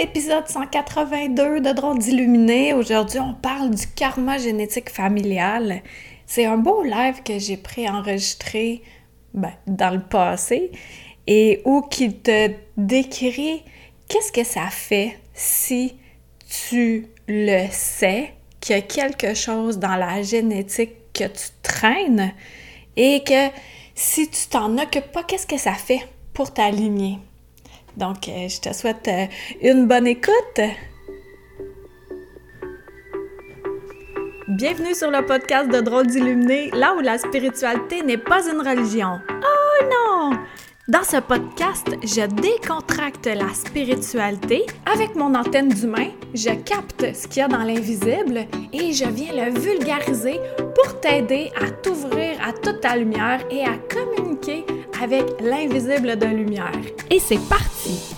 épisode 182 de Drôle d'Illuminé. Aujourd'hui, on parle du karma génétique familial. C'est un beau live que j'ai préenregistré ben, dans le passé et où qui te décrit qu'est-ce que ça fait si tu le sais qu'il y a quelque chose dans la génétique que tu traînes et que si tu t'en occupes pas, qu'est-ce que ça fait pour t'aligner? Donc, euh, je te souhaite euh, une bonne écoute. Bienvenue sur le podcast de Drôles d'Illuminés, là où la spiritualité n'est pas une religion. Oh non! Dans ce podcast, je décontracte la spiritualité. Avec mon antenne d'humain, je capte ce qu'il y a dans l'invisible et je viens le vulgariser pour t'aider à t'ouvrir à toute ta lumière et à communiquer avec l'invisible de lumière. Et c'est parti!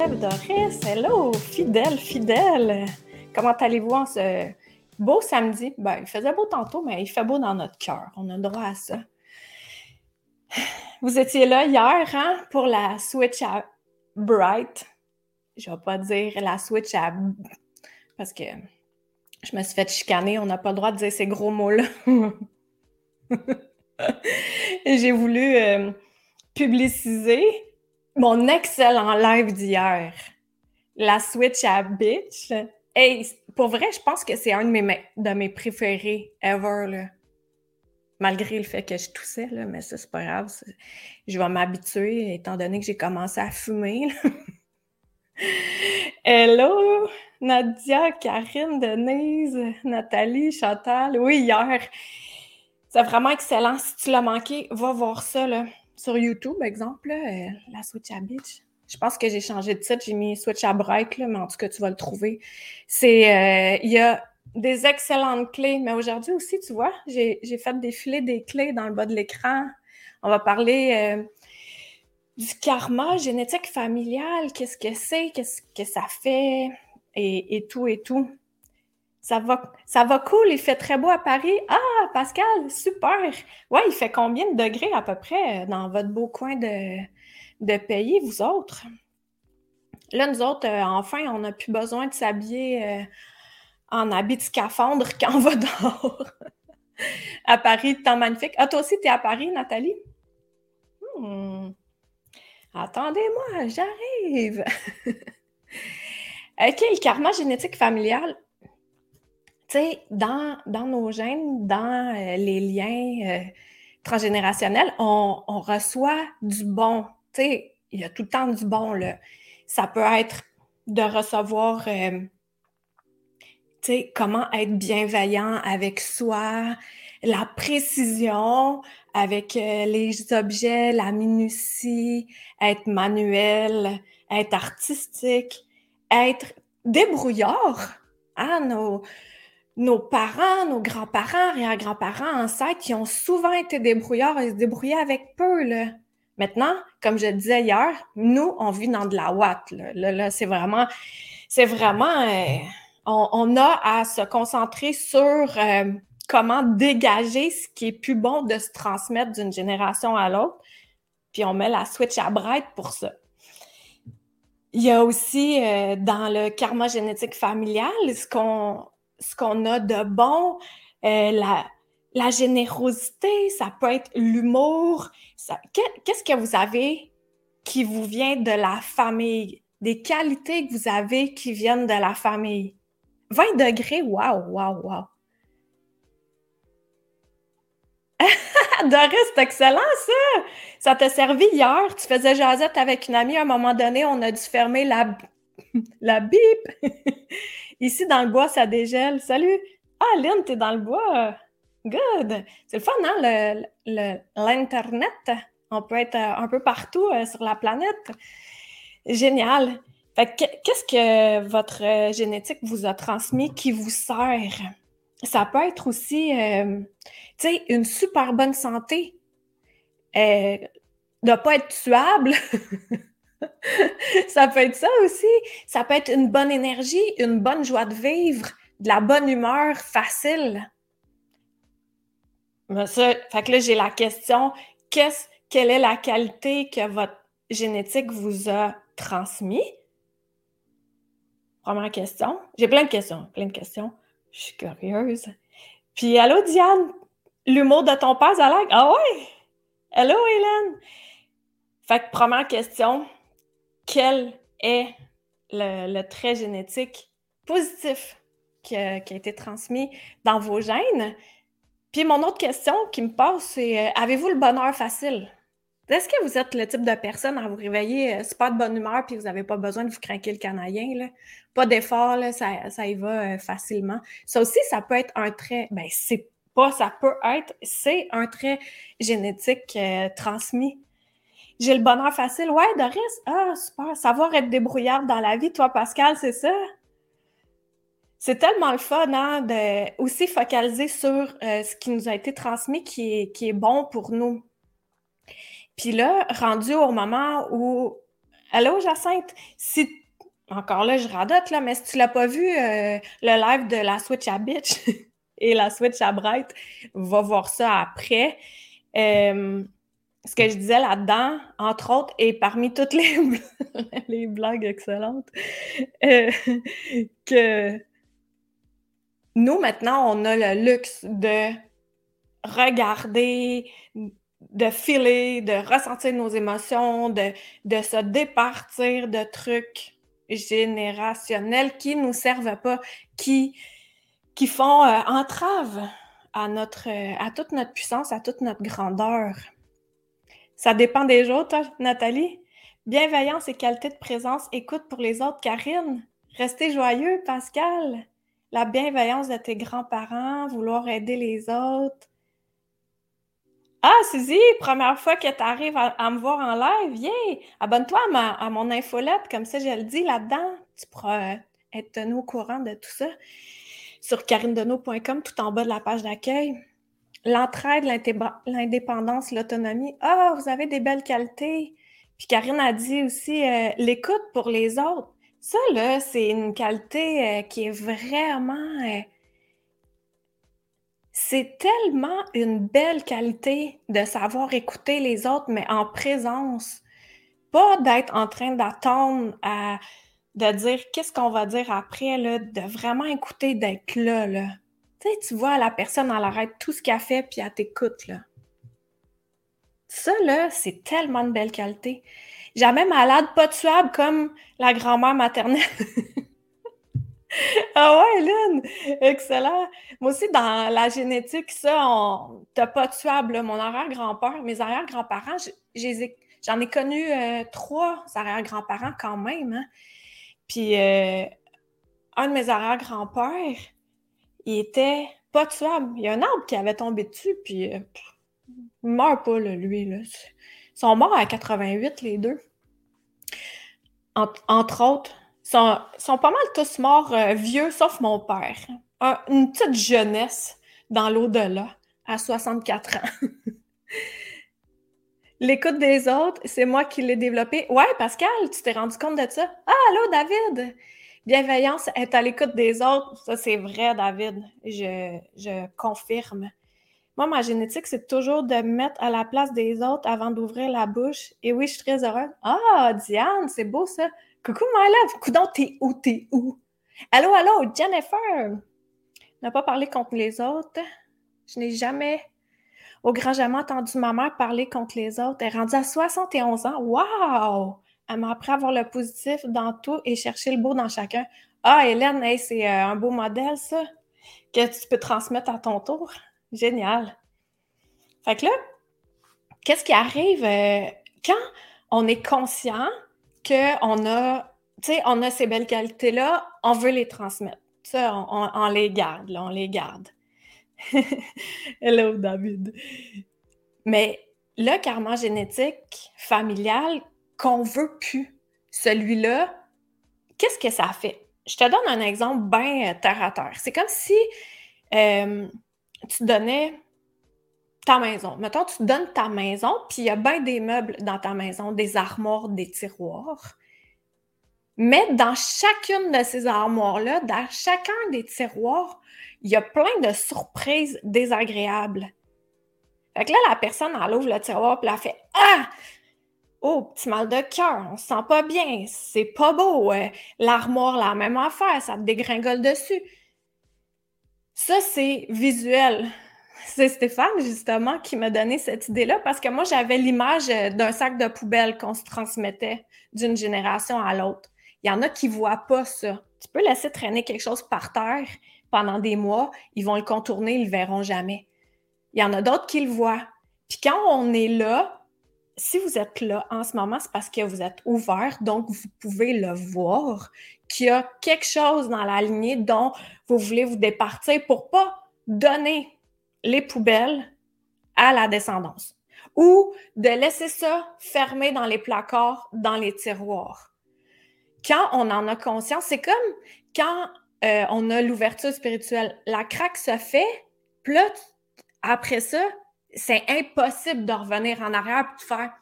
Doris, hello! Fidèle, fidèle! Comment allez-vous en ce beau samedi? Ben, il faisait beau tantôt, mais il fait beau dans notre cœur. On a droit à ça. Vous étiez là hier, hein, pour la Switch à Bright. Je vais pas dire la Switch à... Parce que je me suis fait chicaner. On n'a pas le droit de dire ces gros mots-là. J'ai voulu euh, publiciser mon excellent live d'hier. La Switch à Bitch. Hey, pour vrai, je pense que c'est un de mes, préférés ever. Malgré le fait que je toussais, mais ça, c'est pas grave. Je vais m'habituer, étant donné que j'ai commencé à fumer. Hello, Nadia, Karine, Denise, Nathalie, Chantal. Oui, hier. C'est vraiment excellent. Si tu l'as manqué, va voir ça sur YouTube, exemple, euh, la Switch à Beach. Je pense que j'ai changé de titre, j'ai mis Switch à Break, mais en tout cas, tu vas le trouver. C'est, euh, il y a des excellentes clés. Mais aujourd'hui aussi, tu vois, j'ai fait défiler des clés dans le bas de l'écran. On va parler euh, du karma génétique familial. Qu'est-ce que c'est? Qu'est-ce que ça fait? Et, tout et tout. Ça va, ça va cool, il fait très beau à Paris. Ah, Pascal, super! Ouais, il fait combien de degrés à peu près dans votre beau coin de, de pays, vous autres? Là, nous autres, euh, enfin, on n'a plus besoin de s'habiller euh, en habit de scaphandre quand on va dehors. à Paris, temps magnifique. Ah, toi aussi, tu es à Paris, Nathalie? Hmm. Attendez-moi, j'arrive. OK, le karma génétique familial. Tu sais, dans, nos gènes, dans euh, les liens euh, transgénérationnels, on, reçoit du bon. Tu sais, il y a tout le temps du bon, là. Ça peut être de recevoir euh, comment être bienveillant avec soi, la précision avec euh, les objets, la minutie, être manuel, être artistique, être débrouillard. Ah, nos, nos parents, nos grands-parents, arrière-grands-parents, ancêtres, qui ont souvent été débrouillards et se débrouillaient avec peu. Là. Maintenant, comme je disais hier, nous, on vit dans de la ouate. Là, là, c'est vraiment, c'est vraiment, euh, on, a à se concentrer sur euh, comment dégager ce qui est plus bon de se transmettre d'une génération à l'autre. Puis on met la switch à bright pour ça. Il y a aussi euh, dans le karma génétique familial ce qu'on ce qu'on a de bon, euh, la, la générosité, ça peut être l'humour. Qu'est-ce que vous avez qui vous vient de la famille? Des qualités que vous avez qui viennent de la famille? 20 degrés, waouh, waouh, waouh. Doris, c'est excellent ça! Ça t'a servi hier. Tu faisais jasette avec une amie. À un moment donné, on a dû fermer la, la bip. Ici, dans le bois, ça dégèle. Salut! Ah, Lynn, t'es dans le bois. Good! C'est le fun, hein, l'Internet? On peut être euh, un peu partout euh, sur la planète. Génial! Qu'est-ce que votre euh, génétique vous a transmis qui vous sert? Ça peut être aussi, euh, tu sais, une super bonne santé, euh, ne pas être tuable. ça peut être ça aussi. Ça peut être une bonne énergie, une bonne joie de vivre, de la bonne humeur facile. ça, fait que là, j'ai la question, qu'est-ce, quelle est la qualité que votre génétique vous a transmis? Première question. J'ai plein de questions, plein de questions. Je suis curieuse. Puis, allô, Diane? L'humour de ton père, a Ah ouais? Hello, Hélène! Fait que, première question. Quel est le, trait génétique positif qui a, été transmis dans vos gènes? Puis, mon autre question qui me passe, c'est euh, avez-vous le bonheur facile? Est-ce que vous êtes le type de personne à vous réveiller euh, pas de bonne humeur puis vous n'avez pas besoin de vous craquer le canadien? Pas d'effort, ça, y va euh, facilement. Ça aussi, ça peut être un trait, ben c'est pas, ça peut être, c'est un trait génétique euh, transmis. J'ai le bonheur facile. Ouais, Doris, ah, super. Savoir être débrouillard dans la vie, toi, Pascal, c'est ça? C'est tellement le fun hein, de aussi focaliser sur ce qui nous a été transmis qui est bon pour nous. Puis là, rendu au moment où. Allô, Jacinthe, si. Encore là, je radote, là, mais si tu l'as pas vu, euh, le live de la Switch à Bitch et la Switch à Bright, va voir ça après. Euh, ce que je disais là-dedans, entre autres, et parmi toutes les, blagues excellentes, euh, que nous, maintenant, on a le luxe de regarder de filer, de ressentir nos émotions, de, de se départir de trucs générationnels qui ne nous servent pas, qui, qui font euh, entrave à, notre, à toute notre puissance, à toute notre grandeur. Ça dépend des autres, Nathalie. Bienveillance et qualité de présence, écoute pour les autres. Karine, restez joyeux, Pascal. La bienveillance de tes grands-parents, vouloir aider les autres ah, Suzy, première fois que tu arrives à, me voir en live, viens, abonne-toi à, mon infolette, comme ça je le dis là-dedans. Tu pourras euh, être tenu au courant de tout ça sur carinedeneau.com, tout en bas de la page d'accueil. L'entraide, l'indépendance, l'autonomie. Ah, vous avez des belles qualités. Puis Karine a dit aussi euh, l'écoute pour les autres. Ça, là, c'est une qualité euh, qui est vraiment c'est tellement une belle qualité de savoir écouter les autres, mais en présence. Pas d'être en train d'attendre à de dire qu'est-ce qu'on va dire après, là, de vraiment écouter, d'être là, là. Tu vois, la personne, elle arrête tout ce qu'elle fait, puis elle t'écoute, là. Ça, c'est tellement de belle qualité. Jamais malade, pas tuable comme la grand-mère maternelle. ah ouais, Lynn! Excellent! Moi aussi, dans la génétique, ça, on... t'as pas tuable. Mon arrière-grand-père, mes arrière-grands-parents, j'en ai, connu euh, trois arrière-grands-parents quand même. Hein. Puis, euh, un de mes arrière-grands-pères, il était pas tuable. Il y a un arbre qui avait tombé dessus, puis euh, il meurt pas, lui. Là. Ils sont morts à 88, les deux. entre autres, sont, sont pas mal tous morts euh, vieux, sauf mon père. une petite jeunesse dans l'au-delà, à 64 ans. L'écoute des autres, c'est moi qui l'ai développé. Ouais, Pascal, tu t'es rendu compte de ça? Ah, allô, David! Bienveillance est à l'écoute des autres. Ça, c'est vrai, David. Je, je confirme. Moi, ma génétique, c'est toujours de me mettre à la place des autres avant d'ouvrir la bouche. Et oui, je suis très heureuse. Ah, Diane, c'est beau ça. Coucou, my love! Coudon, t'es où? T'es où? Allô, allô, Jennifer! N'a pas parlé contre les autres. Je n'ai jamais, au grand jamais, entendu ma mère parler contre les autres. Elle est rendue à 71 ans. Wow! Elle m'a appris à voir le positif dans tout et chercher le beau dans chacun. Ah, Hélène, c'est euh, un beau modèle, ça, que tu peux transmettre à ton tour. Génial. Fait que là, qu'est-ce qui arrive euh, quand on est conscient qu'on a, on a ces belles qualités-là, on veut les transmettre. Ça, on, les garde, on les garde. Hello, David. Mais le karma génétique familial qu'on veut plus, celui-là, qu'est-ce que ça fait? Je te donne un exemple bien terre à terre. C'est comme si euh, tu donnais ta maison. Mettons, tu donnes ta maison, puis il y a bien des meubles dans ta maison, des armoires, des tiroirs. Mais dans chacune de ces armoires-là, dans chacun des tiroirs, il y a plein de surprises désagréables. Fait que là, la personne, elle ouvre le tiroir, puis elle fait Ah! Oh, petit mal de cœur, on se sent pas bien, c'est pas beau. Euh, l'armoire, la même affaire, ça te dégringole dessus. Ça, c'est visuel. C'est Stéphane, justement, qui m'a donné cette idée-là parce que moi, j'avais l'image euh, d'un sac de poubelle qu'on se transmettait d'une génération à l'autre. Il y en a qui ne voient pas ça. Tu peux laisser traîner quelque chose par terre pendant des mois, ils vont le contourner, ils ne le verront jamais. Il y en a d'autres qui le voient. Puis quand on est là, si vous êtes là en ce moment, c'est parce que vous êtes ouvert, donc vous pouvez le voir, qu'il y a quelque chose dans la lignée dont vous voulez vous départir pour pas donner les poubelles à la descendance ou de laisser ça fermé dans les placards, dans les tiroirs. Quand on en a conscience, c'est comme quand euh, on a l'ouverture spirituelle. La craque se fait, puis après ça, c'est impossible de revenir en arrière et de faire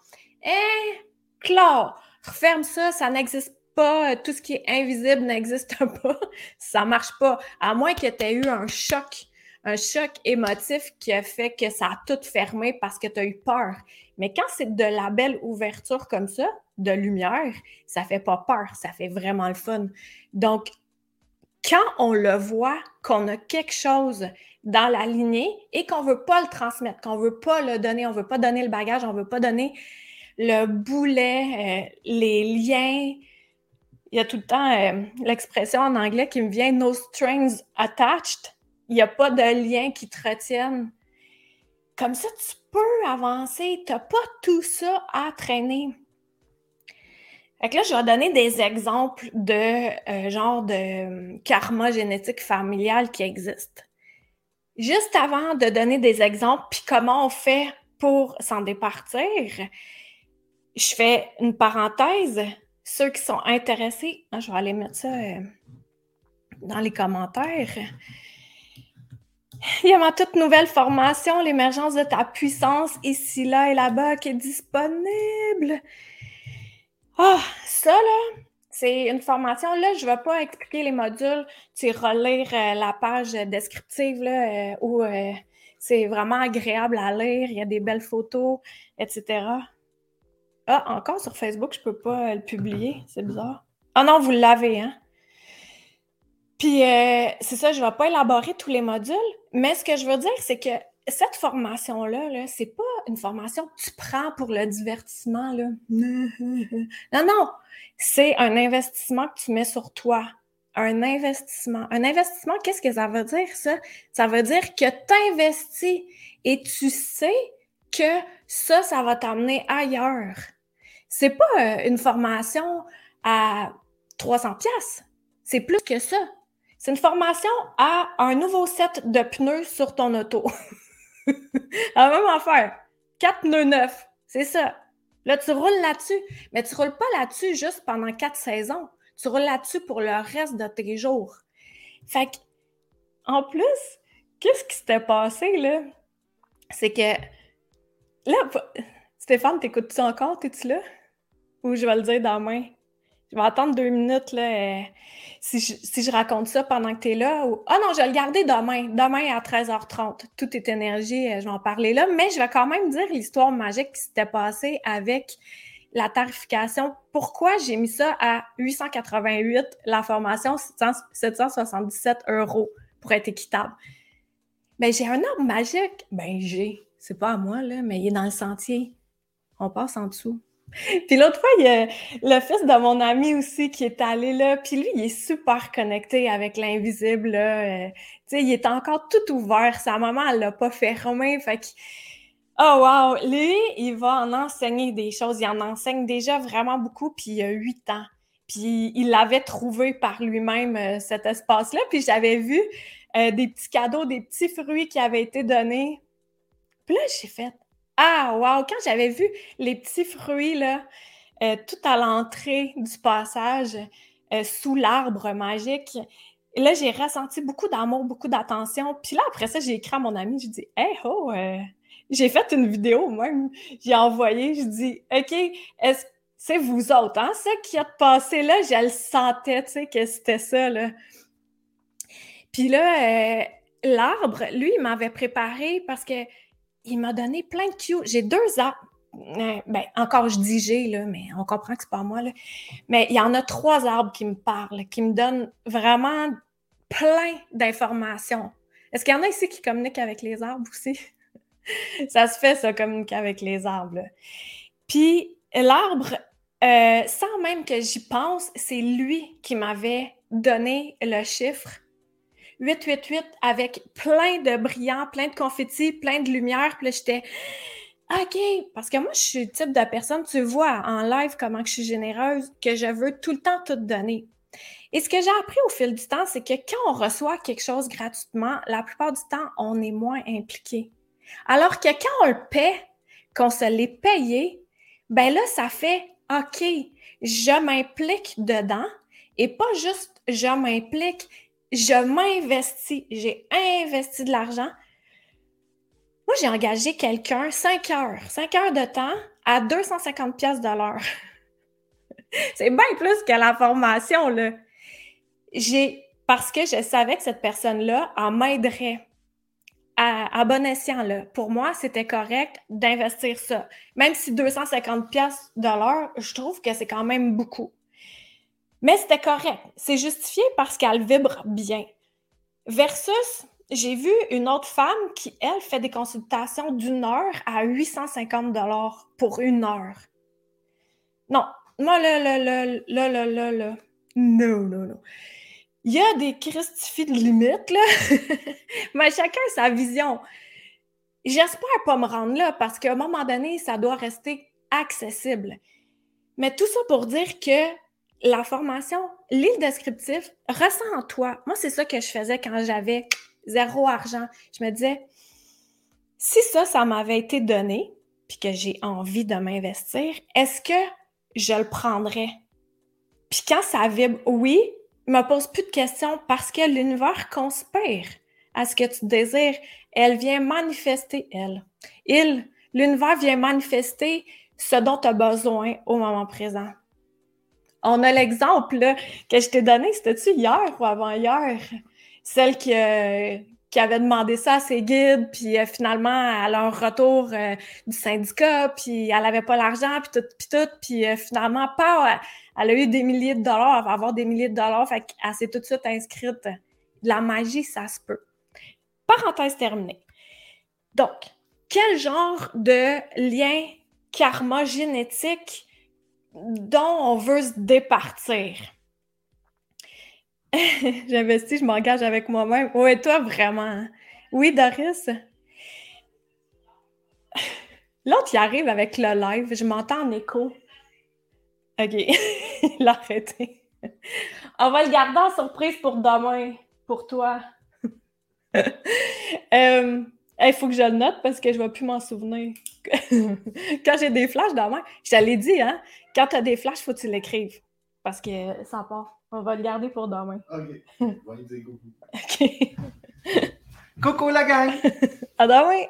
Eh, Claude, referme ça, ça n'existe pas, tout ce qui est invisible n'existe pas, ça marche pas. À moins que tu aies eu un choc, un choc émotif qui a fait que ça a tout fermé parce que tu as eu peur. Mais quand c'est de la belle ouverture comme ça, de lumière, ça fait pas peur, ça fait vraiment le fun. Donc, quand on le voit, qu'on a quelque chose dans la lignée et qu'on ne veut pas le transmettre, qu'on ne veut pas le donner, on ne veut pas donner le bagage, on ne veut pas donner le boulet, euh, les liens. Il y a tout le temps euh, l'expression en anglais qui me vient no strings attached. Il n'y a pas de lien qui te retienne. Comme ça, tu peux avancer. Tu n'as pas tout ça à traîner. Fait que là, je vais donner des exemples de euh, genre de karma génétique familial qui existe. Juste avant de donner des exemples, puis comment on fait pour s'en départir, je fais une parenthèse. Ceux qui sont intéressés, hein, je vais aller mettre ça euh, dans les commentaires. Il y a ma toute nouvelle formation, l'émergence de ta puissance, ici, là et là-bas, qui est disponible. Ah, ça, là, c'est une formation. Là, je ne vais pas expliquer les modules. Tu relire euh, la page descriptive là, euh, où euh, c'est vraiment agréable à lire. Il y a des belles photos, etc. Ah, encore sur Facebook, je ne peux pas le publier. C'est bizarre. Ah non, vous l'avez, hein? Puis, c'est ça, je ne vais pas élaborer tous les modules, mais ce que je veux dire, c'est que cette formation-là, -là, c'est pas une formation que tu prends pour le divertissement. Là. Non, non, c'est un investissement que tu mets sur toi. Un investissement. Un investissement, qu'est-ce que ça veut dire, ça? Ça veut dire que tu investis et tu sais que ça, ça va t'amener ailleurs. C'est pas euh, une formation à 300 pièces. C'est plus que ça. C'est une formation à un nouveau set de pneus sur ton auto. La même affaire. Quatre nœuds neufs. C'est ça. Là, tu roules là-dessus. Mais tu roules pas là-dessus juste pendant quatre saisons. Tu roules là-dessus pour le reste de tes jours. Fait que, en plus, qu'est-ce qui s'était passé, là? C'est que, là, Stéphane, t'écoutes-tu encore? T'es-tu là? Ou je vais le dire demain? Je vais attendre deux minutes, là. Euh, si, je, raconte ça pendant que tu es là. Ou... Ah non, je vais le garder demain. Demain à 13h30. Tout est énergie, euh, je vais en parler là. Mais je vais quand même dire l'histoire magique qui s'était passée avec la tarification. Pourquoi j'ai mis ça à 888, la formation 777 euros pour être équitable? Ben, j'ai un arbre magique. Ben, j'ai. C'est pas à moi, là, mais il est dans le sentier. On passe en dessous. Puis l'autre fois, il y a le fils de mon ami aussi qui est allé là. Puis lui, il est super connecté avec l'invisible. Euh, tu sais, il est encore tout ouvert. Sa maman, elle l'a pas fermé. Fait que, oh wow! Lui, il va en enseigner des choses. Il en enseigne déjà vraiment beaucoup. Puis il a huit ans. Puis il l'avait trouvé par lui-même, euh, cet espace-là. Puis j'avais vu euh, des petits cadeaux, des petits fruits qui avaient été donnés. Puis là, j'ai fait ah, wow! Quand j'avais vu les petits fruits, là, euh, tout à l'entrée du passage, euh, sous l'arbre magique, là, j'ai ressenti beaucoup d'amour, beaucoup d'attention. Puis là, après ça, j'ai écrit à mon ami, je dis, hey, oh, j'ai fait une vidéo même, j'ai envoyé, je dis, OK, est-ce c'est vous autres, hein? Ça qui a passé là, je le sentais, tu sais, que c'était ça, là. Puis là, l'arbre, lui, il m'avait préparé parce que il m'a donné plein de cues. J'ai deux arbres. ben, encore je dis j'ai, mais on comprend que c'est pas moi, là. Mais il y en a trois arbres qui me parlent, qui me donnent vraiment plein d'informations. Est-ce qu'il y en a ici qui communiquent avec les arbres aussi? ça se fait, ça, communiquer avec les arbres. Puis l'arbre, euh, sans même que j'y pense, c'est lui qui m'avait donné le chiffre 888 avec plein de brillants, plein de confettis, plein de lumière. Puis là, j'étais OK, parce que moi, je suis le type de personne, tu vois en live comment je suis généreuse, que je veux tout le temps tout donner. Et ce que j'ai appris au fil du temps, c'est que quand on reçoit quelque chose gratuitement, la plupart du temps, on est moins impliqué. Alors que quand on le paie, qu'on se l'est payé, ben là, ça fait OK, je m'implique dedans et pas juste je m'implique, je m'investis. J'ai investi de l'argent. Moi, j'ai engagé quelqu'un 5 heures, 5 heures de temps à 250 pièces de l'heure. C'est bien plus que la formation, là. J'ai, parce que je savais que cette personne-là en m'aiderait à, bon escient, là. Pour moi, c'était correct d'investir ça. Même si 250 pièces de l'heure, je trouve que c'est quand même beaucoup. Mais c'était correct. C'est justifié parce qu'elle vibre bien. Versus, j'ai vu une autre femme qui, elle, fait des consultations d'une heure à 850 dollars pour une heure. Non, moi, là, là, là, là, là, là, non, non, non. Il y a des christifies de limites, là. Mais chacun sa vision. J'espère pas me rendre là parce qu'à un moment donné, ça doit rester accessible. Mais tout ça pour dire que la formation, l'île descriptif, ressent en toi. Moi, c'est ça que je faisais quand j'avais zéro argent. Je me disais, si ça, ça m'avait été donné, puis que j'ai envie de m'investir, est-ce que je le prendrais? Puis quand ça vibre, oui, me pose plus de questions parce que l'univers conspire à ce que tu désires. Elle vient manifester, elle. Il, l'univers vient manifester ce dont tu as besoin au moment présent. On a l'exemple que je t'ai donné, c'était-tu hier ou avant-hier? Celle qui, euh, qui avait demandé ça à ses guides, puis euh, finalement, à leur retour euh, du syndicat, puis elle n'avait pas l'argent, puis tout, puis tout, puis finalement, pas, elle a eu des milliers de dollars, elle va avoir des milliers de dollars, fait qu'elle s'est tout de suite inscrite. La magie, ça se peut. Parenthèse terminée. Donc, quel genre de lien karma génétique dont on veut se départir. J'investis, je m'engage avec moi-même. Oui, toi, vraiment. Oui, Doris? L'autre, il arrive avec le live. Je m'entends en écho. OK. il a arrêté. On va le garder en surprise pour demain, pour toi. euh, il faut que je le note parce que je ne vais plus m'en souvenir. quand j'ai des flashs dans moi, je te l'ai dit, hein? Quand tu as des flashs, il faut que tu l'écrives. Parce que ça part. On va le garder pour demain. OK. On va lui dire coucou. OK. coucou la gang! à demain!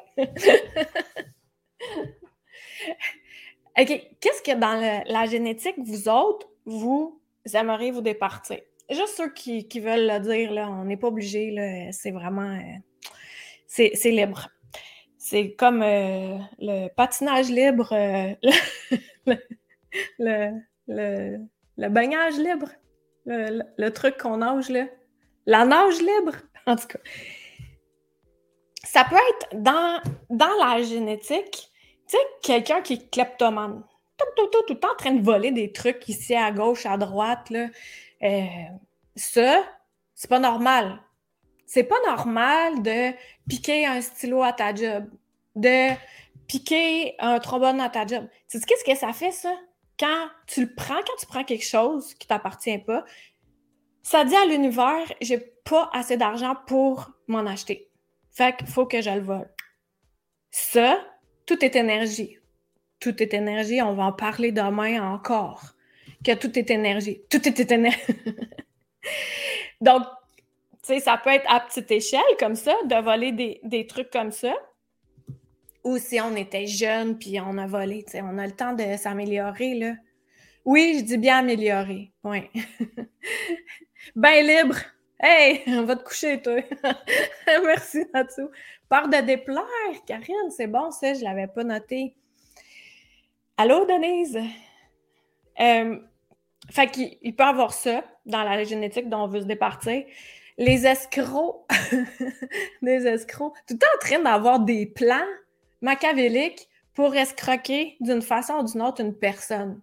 OK. Qu'est-ce que dans la génétique, vous autres, vous aimeriez vous départir? Juste ceux qui, veulent le dire, là, on n'est pas obligé, c'est vraiment. Euh, c'est libre. C'est comme euh, le patinage libre, euh, le, le, le, baignage libre, le, truc qu'on nage là. La nage libre, en tout cas. Ça peut être dans, dans la génétique, tu sais, quelqu'un qui est kleptomane, tout, tout, tout, tout le temps en train de voler des trucs ici à gauche, à droite, là. Euh, ça, c'est pas normal c'est pas normal de piquer un stylo à ta job, de piquer un trombone à ta job. Tu sais qu'est-ce que ça fait, ça? Quand tu le prends, quand tu prends quelque chose qui t'appartient pas, ça dit à l'univers, j'ai pas assez d'argent pour m'en acheter. Fait qu'il faut que je le vole. Ça, tout est énergie. Tout est énergie. On va en parler demain encore. Que tout est énergie. Tout est énergie. Donc, ça peut être à petite échelle comme ça, de voler des, trucs comme ça. Ou si on était jeune puis on a volé, tu sais, on a le temps de s'améliorer, là. Oui, je dis bien améliorer. Ben libre. Hey, on va te coucher, toi. Merci, Natsu. Part de déplaire, Karine, c'est bon, ça, je l'avais pas noté. Allô, Denise? Euh, fait qu'il peut avoir ça dans la génétique dont on veut se départir. Les escrocs, des escrocs, tout le temps en train d'avoir des plans machiavéliques pour escroquer d'une façon ou d'une autre une personne.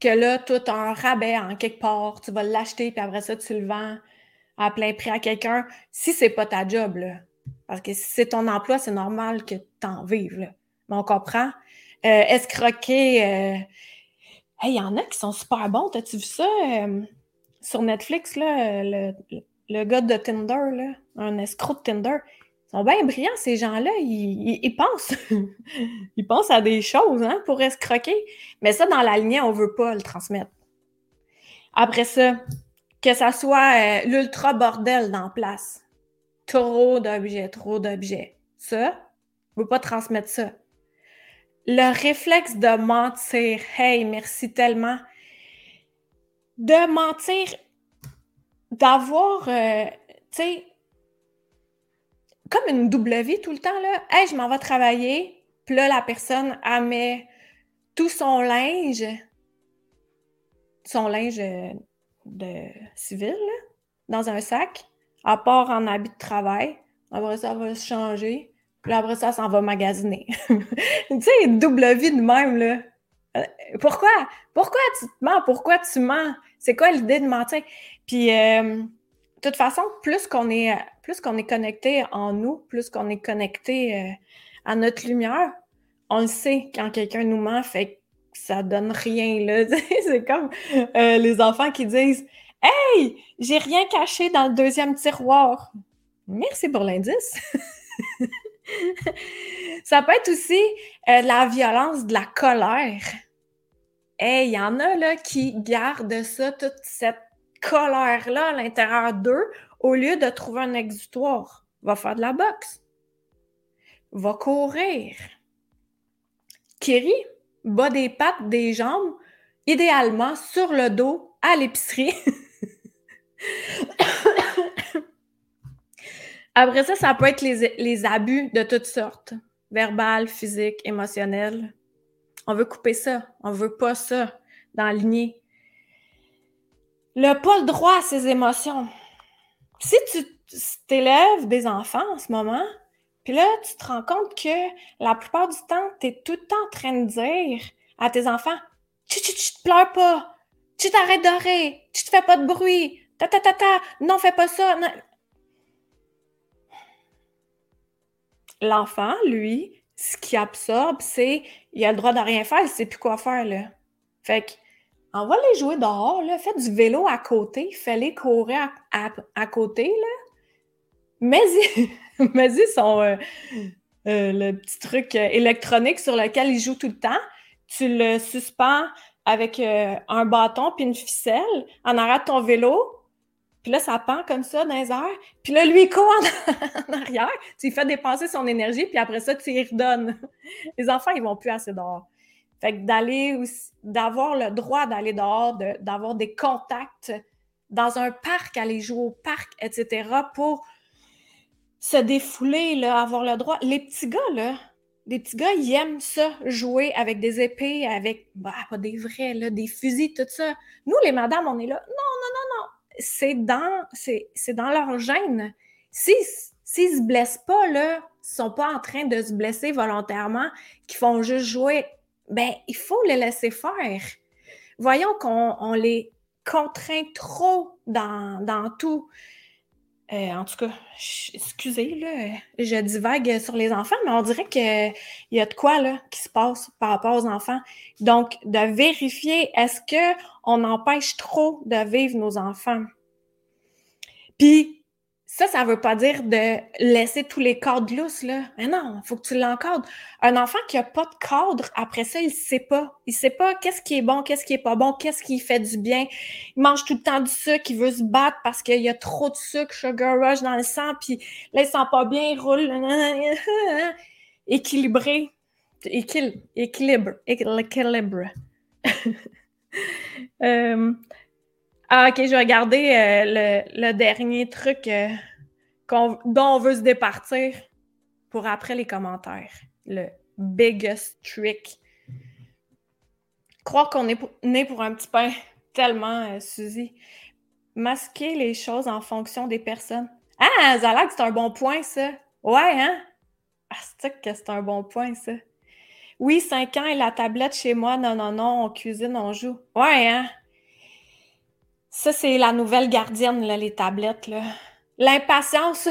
Que là, as un rabais en quelque part, tu vas l'acheter, puis après ça, tu le vends à plein prix à quelqu'un, si c'est pas ta job. Parce que si c'est ton emploi, c'est normal que tu en vives, là. Mais on comprend. Euh, escroquer. Euh... il y en a qui sont super bons. T'as-tu vu ça euh, sur Netflix, le, gars de Tinder, un escroc de Tinder? Ils sont bien brillants, ces gens-là. Ils, pensent. ils pensent à des choses hein, pour escroquer. Mais ça, dans la lignée, on veut pas le transmettre. Après ça, que ça soit euh, l'ultra bordel dans place. Trop d'objets, trop d'objets. Ça, on ne veut pas transmettre ça. Le réflexe de mentir, hey, merci tellement. De mentir, d'avoir, euh, tu sais, comme une double vie tout le temps, là. Hey, je m'en vais travailler. Puis là, la personne, elle met tout son linge, son linge euh, de civil dans un sac, à part en habit de travail. Après ça, va se changer. Puis après ça, ça s'en va magasiner. tu sais, double vie de même, là. Euh, pourquoi? Pourquoi tu te mens? Pourquoi tu mens? C'est quoi l'idée de mentir? Puis, euh, de toute façon, plus qu'on est, plus qu'on est connecté en nous, plus qu'on est connecté euh, à notre lumière, on le sait quand quelqu'un nous ment, fait ça donne rien, c'est comme euh, les enfants qui disent Hey, j'ai rien caché dans le deuxième tiroir. Merci pour l'indice. ça peut être aussi la violence, de la colère. Hey, il y en a là qui gardent ça, toute cette colère-là à l'intérieur d'eux, au lieu de trouver un exutoire. Va faire de la boxe. Va courir. Kiri, bas des pattes, des jambes, idéalement sur le dos à l'épicerie. Après ça, ça peut être les, abus de toutes sortes, verbal, physique, émotionnel. On veut couper ça. On veut pas ça dans la lignée. Le pas le droit à ses émotions. Si tu t'élèves des enfants en ce moment, puis là, tu te rends compte que la plupart du temps, tu es tout le temps en train de dire à tes enfants Tu te pleures pas, tu t'arrêtes de rire, tu te fais pas de bruit, ta ta ta ta, non, fais pas ça. L'enfant, lui, ce qu'il absorbe, c'est il a le droit de rien faire, il sait plus quoi faire, là. Fait que, envoie-les jouer dehors, là, fais du vélo à côté, fais-les courir à, côté, là. Mais Vas-y, son euh, euh, le petit truc euh, électronique sur lequel il joue tout le temps. Tu le suspends avec un bâton puis une ficelle en arrière de ton vélo. Puis là, ça pend comme ça dans les airs. Puis là, lui, il court en, arrière. Tu lui fais dépenser son énergie, puis après ça, tu y redonnes. Les enfants, ils vont plus assez dehors. Fait que d'aller d'avoir le droit d'aller dehors, d'avoir des contacts dans un parc, aller jouer au parc, etc., pour se défouler, avoir le droit. Les petits gars, là, les petits gars, ils aiment ça, jouer avec des épées, avec, bah, pas des vrais, des fusils, tout ça. Nous, les madames, on est là, non, non, non, non. C'est dans, c'est, dans leur gène. S'ils si, se blessent pas, là, ils sont pas en train de se blesser volontairement, qu'ils font juste jouer, ben, il faut les laisser faire. Voyons qu'on les contraint trop dans, dans tout. Euh, en tout cas, excusez, là, je divague sur les enfants, mais on dirait qu'il y a de quoi là, qui se passe par rapport aux enfants. Donc, de vérifier, est-ce qu'on empêche trop de vivre nos enfants? Puis, ça, ça ne veut pas dire de laisser tous les cadres lousses, là. Mais non, il faut que tu l'encadres. Un enfant qui n'a pas de cadre, après ça, il ne sait pas. Il ne sait pas qu'est-ce qui est bon, qu'est-ce qui est pas bon, qu'est-ce qui fait du bien. Il mange tout le temps du sucre, il veut se battre parce qu'il y a trop de sucre, sugar rush dans le sang, puis là, il sent pas bien, il roule. Équilibré. Équil... Équilibre. Équilibre. euh... Ah, ok, je vais regarder euh, le, dernier truc euh, dont on veut se départir pour après les commentaires. Le biggest trick. Croire qu'on est né pour un petit pain, tellement, euh, Suzy. Masquer les choses en fonction des personnes. Ah, Zalak, c'est un bon point, ça. Ouais, hein? Ah, c'est que c'est un bon point, ça. Oui, 5 ans et la tablette chez moi. Non, non, non, on cuisine, on joue. Ouais, hein? Ça, c'est la nouvelle gardienne, là, les tablettes. L'impatience.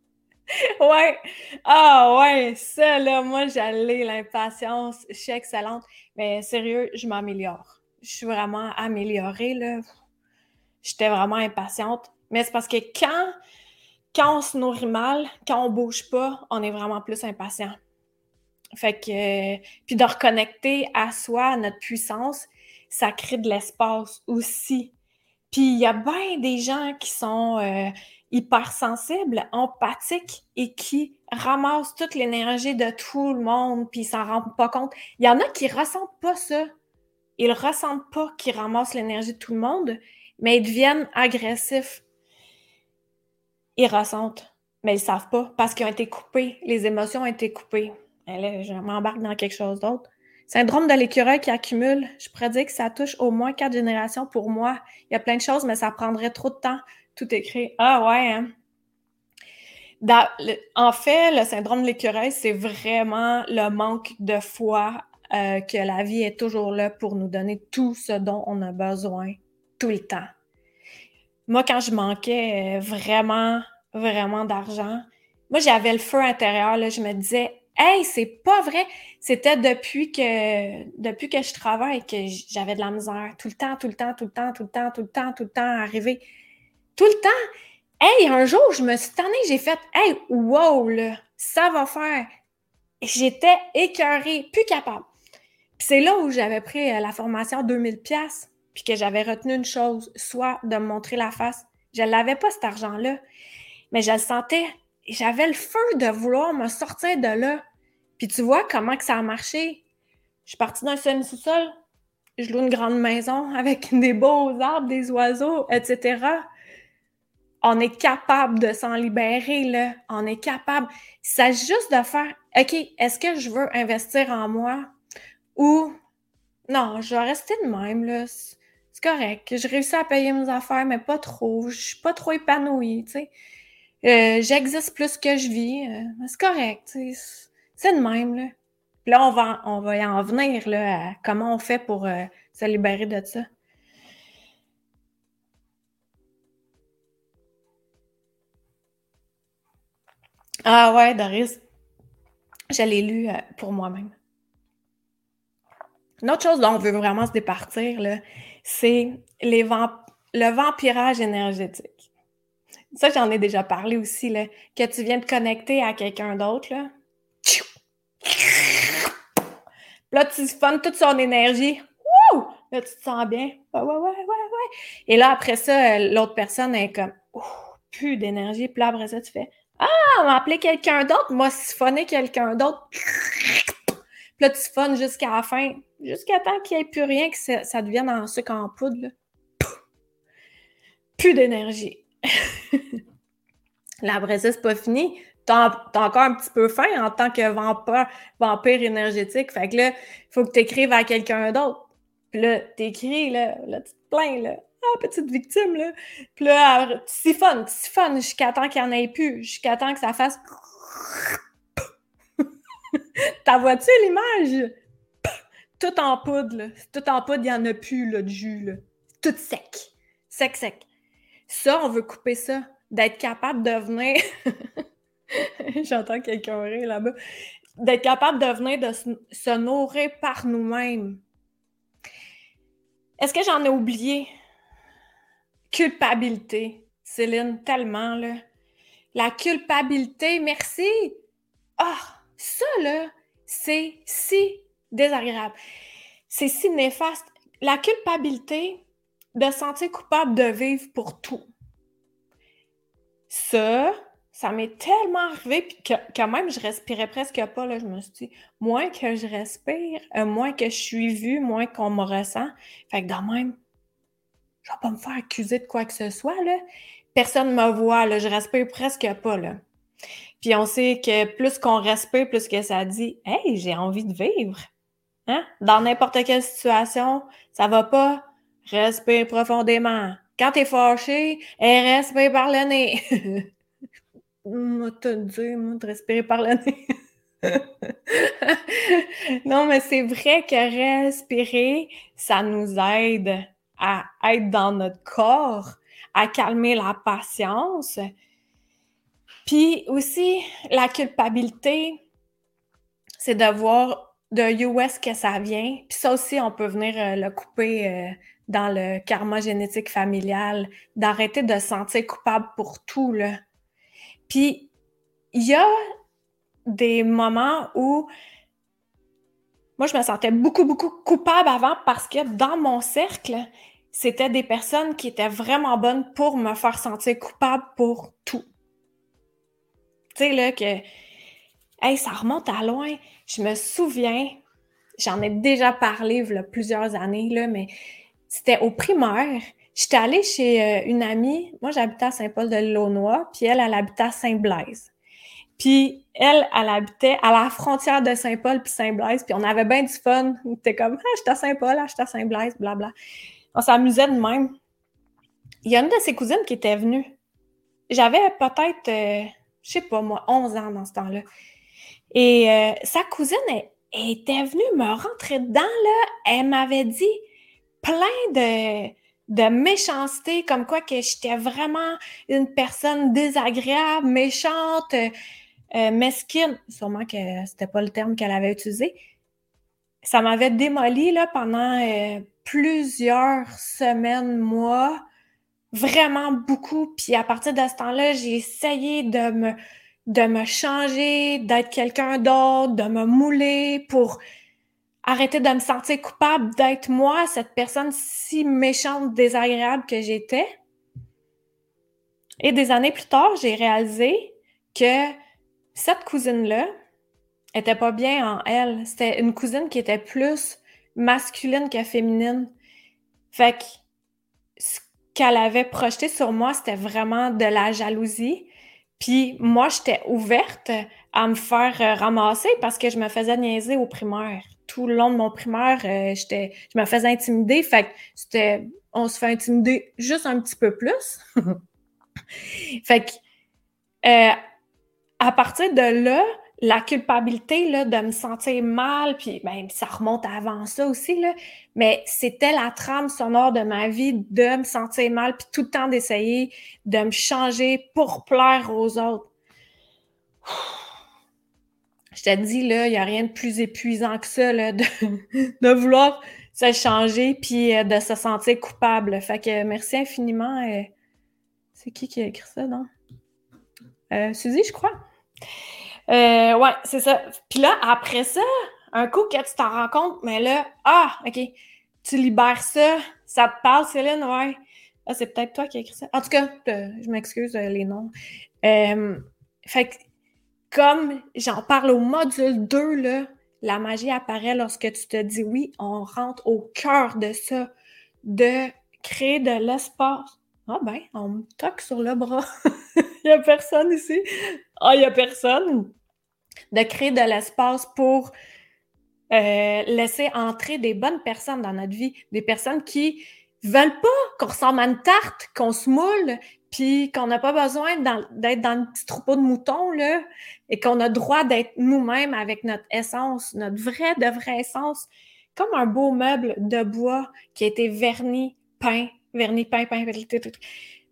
ouais. Ah, ouais. Ça, là, moi, j'allais l'impatience. Je suis excellente. Mais sérieux, je m'améliore. Je suis vraiment améliorée, là. J'étais vraiment impatiente. Mais c'est parce que quand quand on se nourrit mal, quand on bouge pas, on est vraiment plus impatient. Fait que, puis de reconnecter à soi, à notre puissance, ça crée de l'espace aussi. Puis il y a bien des gens qui sont euh, hypersensibles, empathiques et qui ramassent toute l'énergie de tout le monde, puis ils s'en rendent pas compte. Il y en a qui ressentent pas ça. Ils ressentent pas qu'ils ramassent l'énergie de tout le monde, mais ils deviennent agressifs ils ressentent, mais ils savent pas parce qu'ils ont été coupés. Les émotions ont été coupées. Là, je m'embarque dans quelque chose d'autre. Syndrome de l'écureuil qui accumule. Je pourrais dire que ça touche au moins quatre générations pour moi. Il y a plein de choses, mais ça prendrait trop de temps. Tout écrit. Ah ouais, hein? en fait, le syndrome de l'écureuil, c'est vraiment le manque de foi euh, que la vie est toujours là pour nous donner tout ce dont on a besoin tout le temps moi, quand je manquais euh, vraiment, vraiment d'argent, moi, j'avais le feu intérieur. Là, je me disais, hey, c'est pas vrai. C'était depuis que, depuis que je travaille que j'avais de la misère. Tout le temps, tout le temps, tout le temps, tout le temps, tout le temps, tout le temps, arrivé. Tout le temps. Hey, un jour, je me suis tannée, j'ai fait, hey, wow, là, ça va faire. J'étais écœurée, plus capable. Puis c'est là où j'avais pris euh, la formation 2000 pièces puis que j'avais retenu une chose, soit de me montrer la face. Je l'avais pas cet argent-là, mais je le sentais. J'avais le feu de vouloir me sortir de là. Puis tu vois comment que ça a marché. Je suis partie d'un semi-sous-sol, je loue une grande maison avec des beaux arbres, des oiseaux, etc. On est capable de s'en libérer, là. On est capable. C'est juste de faire, OK, est-ce que je veux investir en moi ou non, je vais rester de même, là c'est correct. Je réussis à payer mes affaires, mais pas trop. Je suis pas trop épanouie, tu sais. Euh, j'existe plus que je vis. Euh, c'est correct. C'est de même, là. Puis là, on va, on va y en venir, là, comment on fait pour euh, se libérer de ça. Ah ouais, Doris. Je l'ai lu pour moi-même. Une autre chose dont on veut vraiment se départir, c'est le vampirage énergétique. Ça, j'en ai déjà parlé aussi, là, que tu viens de connecter à quelqu'un d'autre. Là. là, tu fonnes toute son énergie. Là, tu te sens bien. Ouais, ouais, ouais, ouais, ouais. Et là, après ça, l'autre personne est comme, plus d'énergie. Puis là, après ça, tu fais, ah, on va appeler quelqu'un d'autre. Moi, siphonner quelqu'un d'autre. Puis là, tu siphonnes jusqu'à la fin jusqu'à temps qu'il n'y ait plus rien, que ça, devienne en sucre en poudre. Plus d'énergie. La après c'est pas fini. T'as as encore un petit peu faim en tant que vampire, énergétique. Fait que là, il faut que tu à quelqu'un d'autre. Puis là, t'écris, là, là, tu te plains, là. Ah, petite victime, là. Puis là, tu siphonnes, tu siphonnes jusqu'à temps qu'il n'y en ait plus, jusqu'à temps que ça fasse... T'as vois-tu l'image? tout en poudre, là. Tout en poudre, il n'y en a plus, là, de jus, là. Tout sec. Sec, sec. Ça, on veut couper ça. D'être capable de venir. J'entends quelqu'un rire là-bas. D'être capable de venir se, nourrir par nous-mêmes. Est-ce que j'en ai oublié? Culpabilité. Céline, tellement, là. La culpabilité, merci. Ah, ça, là, c'est si désagréable. C'est si néfaste. La culpabilité de sentir coupable de vivre pour tout. Ça, ça m'est tellement arrivé que quand même je respirais presque pas. Là, je me suis dit, moins que je respire, euh, moins que je suis vue, moins qu'on me ressent. Fait que quand même, je vais pas me faire accuser de quoi que ce soit. Là. Personne me voit, là, je respire presque pas. Là. Puis on sait que plus qu'on respire, plus que ça dit Hey, j'ai envie de vivre. Hein? Dans n'importe quelle situation, ça va pas. Respire profondément. Quand t'es fâché, respire par le nez. moi, de respirer par le nez. non, mais c'est vrai que respirer, ça nous aide à être dans notre corps, à calmer la patience. Puis aussi, la culpabilité, c'est de voir de où est-ce que ça vient. Puis ça aussi, on peut venir euh, le couper euh, dans le karma génétique familial, d'arrêter de se sentir coupable pour tout. Là. Puis il y a des moments où moi, je me sentais beaucoup, beaucoup coupable avant parce que dans mon cercle, c'était des personnes qui étaient vraiment bonnes pour me faire sentir coupable pour tout. Tu sais, là, que, hey, ça remonte à loin. Je me souviens, j'en ai déjà parlé plusieurs années, là, mais c'était au primaire. J'étais allée chez euh, une amie. Moi, j'habitais à Saint-Paul-de-Launois, puis elle, elle habitait à Saint-Blaise. Puis elle, elle habitait à la frontière de Saint-Paul puis Saint-Blaise, puis on avait bien du fun. On était comme, ah, j'étais à Saint-Paul, ah, j'étais à Saint-Blaise, blabla. On s'amusait de même. Il y a une de ses cousines qui était venue. J'avais peut-être, euh, je sais pas moi, 11 ans dans ce temps-là. Et euh, sa cousine, elle, était venue me rentrer dedans, là. Elle m'avait dit plein de, méchanceté, comme quoi que j'étais vraiment une personne désagréable, méchante, euh, mesquine, sûrement que c'était pas le terme qu'elle avait utilisé, ça m'avait démoli là, pendant euh, plusieurs semaines, mois, vraiment beaucoup. Puis à partir de ce temps-là, j'ai essayé de me, de me changer, d'être quelqu'un d'autre, de me mouler pour arrêter de me sentir coupable d'être moi, cette personne si méchante, désagréable que j'étais. Et des années plus tard, j'ai réalisé que cette cousine-là était pas bien en elle. C'était une cousine qui était plus masculine que féminine. Fait que ce qu'elle avait projeté sur moi, c'était vraiment de la jalousie. Puis moi, j'étais ouverte à me faire ramasser parce que je me faisais niaiser au primaire. Tout le long de mon primaire, euh, j'étais, je me faisais intimider. Fait que c'était, on se fait intimider juste un petit peu plus. fait que euh, à partir de là, la culpabilité là, de me sentir mal, puis ben, ça remonte avant ça aussi, là, mais c'était la trame sonore de ma vie de me sentir mal, puis tout le temps d'essayer de me changer pour plaire aux autres. Je te dis, là, il n'y a rien de plus épuisant que ça, là, de, vouloir se changer, puis euh, de se sentir coupable. Fait que merci infiniment. Euh, c'est qui qui a écrit ça, non? Euh, Suzy, je crois. Euh, ouais, c'est ça. Puis là, après ça, un coup que tu t'en rends compte, mais là, ah, OK, tu libères ça, ça te parle, Céline, ouais. Ah, c'est peut-être toi qui as écrit ça. En tout cas, je m'excuse euh, les noms. Euh, fait que, comme j'en parle au module 2, là, la magie apparaît lorsque tu te dis oui, on rentre au cœur de ça, de créer de l'espace. Ah ben, on me toque sur le bras. Il n'y a personne ici. Ah, il n'y a personne. De créer de l'espace pour euh, laisser entrer des bonnes personnes dans notre vie, des personnes qui veulent pas qu'on ressemble à une tarte, qu'on se moule, puis qu'on n'a pas besoin d'être dans le petit troupeau de moutons, là, et qu'on a droit d'être nous-mêmes avec notre essence, notre vraie de vraie essence, comme un beau meuble de bois qui a été verni, peint, vernis, peint, peint, tout, tout.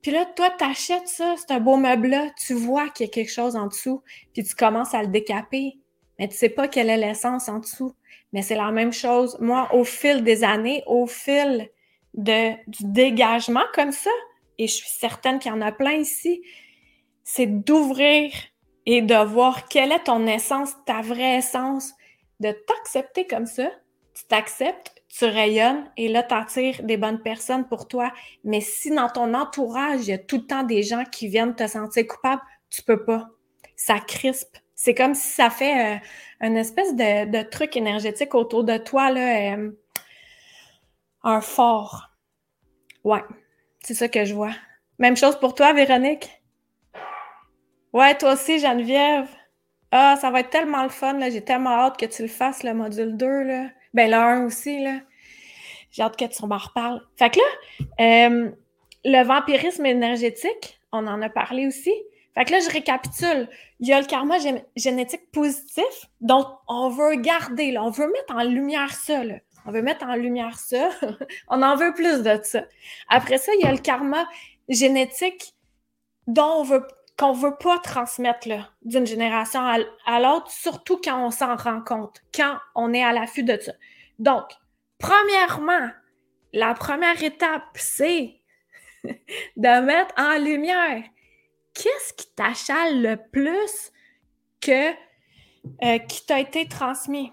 Puis là, toi, t'achètes ça, c'est un beau meuble-là, tu vois qu'il y a quelque chose en dessous, puis tu commences à le décaper, mais tu sais pas quelle est l'essence en dessous. Mais c'est la même chose. Moi, au fil des années, au fil de, du dégagement comme ça, et je suis certaine qu'il y en a plein ici, c'est d'ouvrir et de voir quelle est ton essence, ta vraie essence, de t'accepter comme ça. Tu t'acceptes, tu rayonnes et là, tu attires des bonnes personnes pour toi. Mais si dans ton entourage, il y a tout le temps des gens qui viennent te sentir coupable, tu peux pas. Ça crispe. C'est comme si ça fait euh, une espèce de, truc énergétique autour de toi, là, euh, un fort. Ouais, c'est ça que je vois. Même chose pour toi, Véronique? Ouais, toi aussi, Geneviève. Ah, ça va être tellement le fun, là. J'ai tellement hâte que tu le fasses, le module 2, là. Ben, le 1 aussi, là. J'ai hâte que tu m'en reparles. Fait que là, euh, le vampirisme énergétique, on en a parlé aussi. Fait que là, je récapitule. Il y a le karma génétique positif, donc on veut garder, là, on veut mettre en lumière ça. Là. On veut mettre en lumière ça. on en veut plus de ça. Après ça, il y a le karma génétique dont on veut qu'on veut pas transmettre d'une génération à, l'autre, surtout quand on s'en rend compte, quand on est à l'affût de ça. Donc, premièrement, la première étape, c'est de mettre en lumière qu'est-ce qui t'achale le plus que euh, qui t'a été transmis.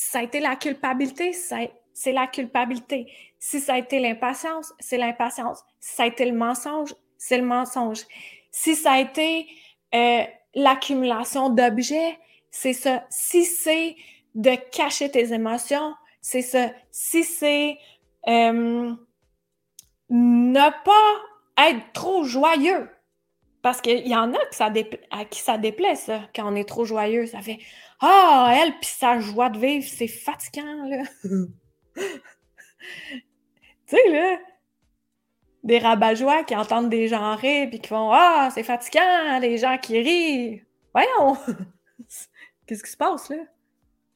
Si ça a été la culpabilité, c'est la culpabilité. Si ça a été l'impatience, c'est l'impatience. Si ça a été le mensonge, c'est le mensonge. Si ça a été euh, l'accumulation d'objets, c'est ça. Si c'est de cacher tes émotions, c'est ça. Si c'est euh, ne pas être trop joyeux, parce qu'il y en a ça à qui ça déplaît, ça, quand on est trop joyeux. Ça fait Ah, elle, puis sa joie de vivre, c'est fatigant, là. tu sais, là, des rabat-joie qui entendent des gens rire, puis qui font Ah, c'est fatigant, les gens qui rient. Voyons! Qu'est-ce qui se passe, là?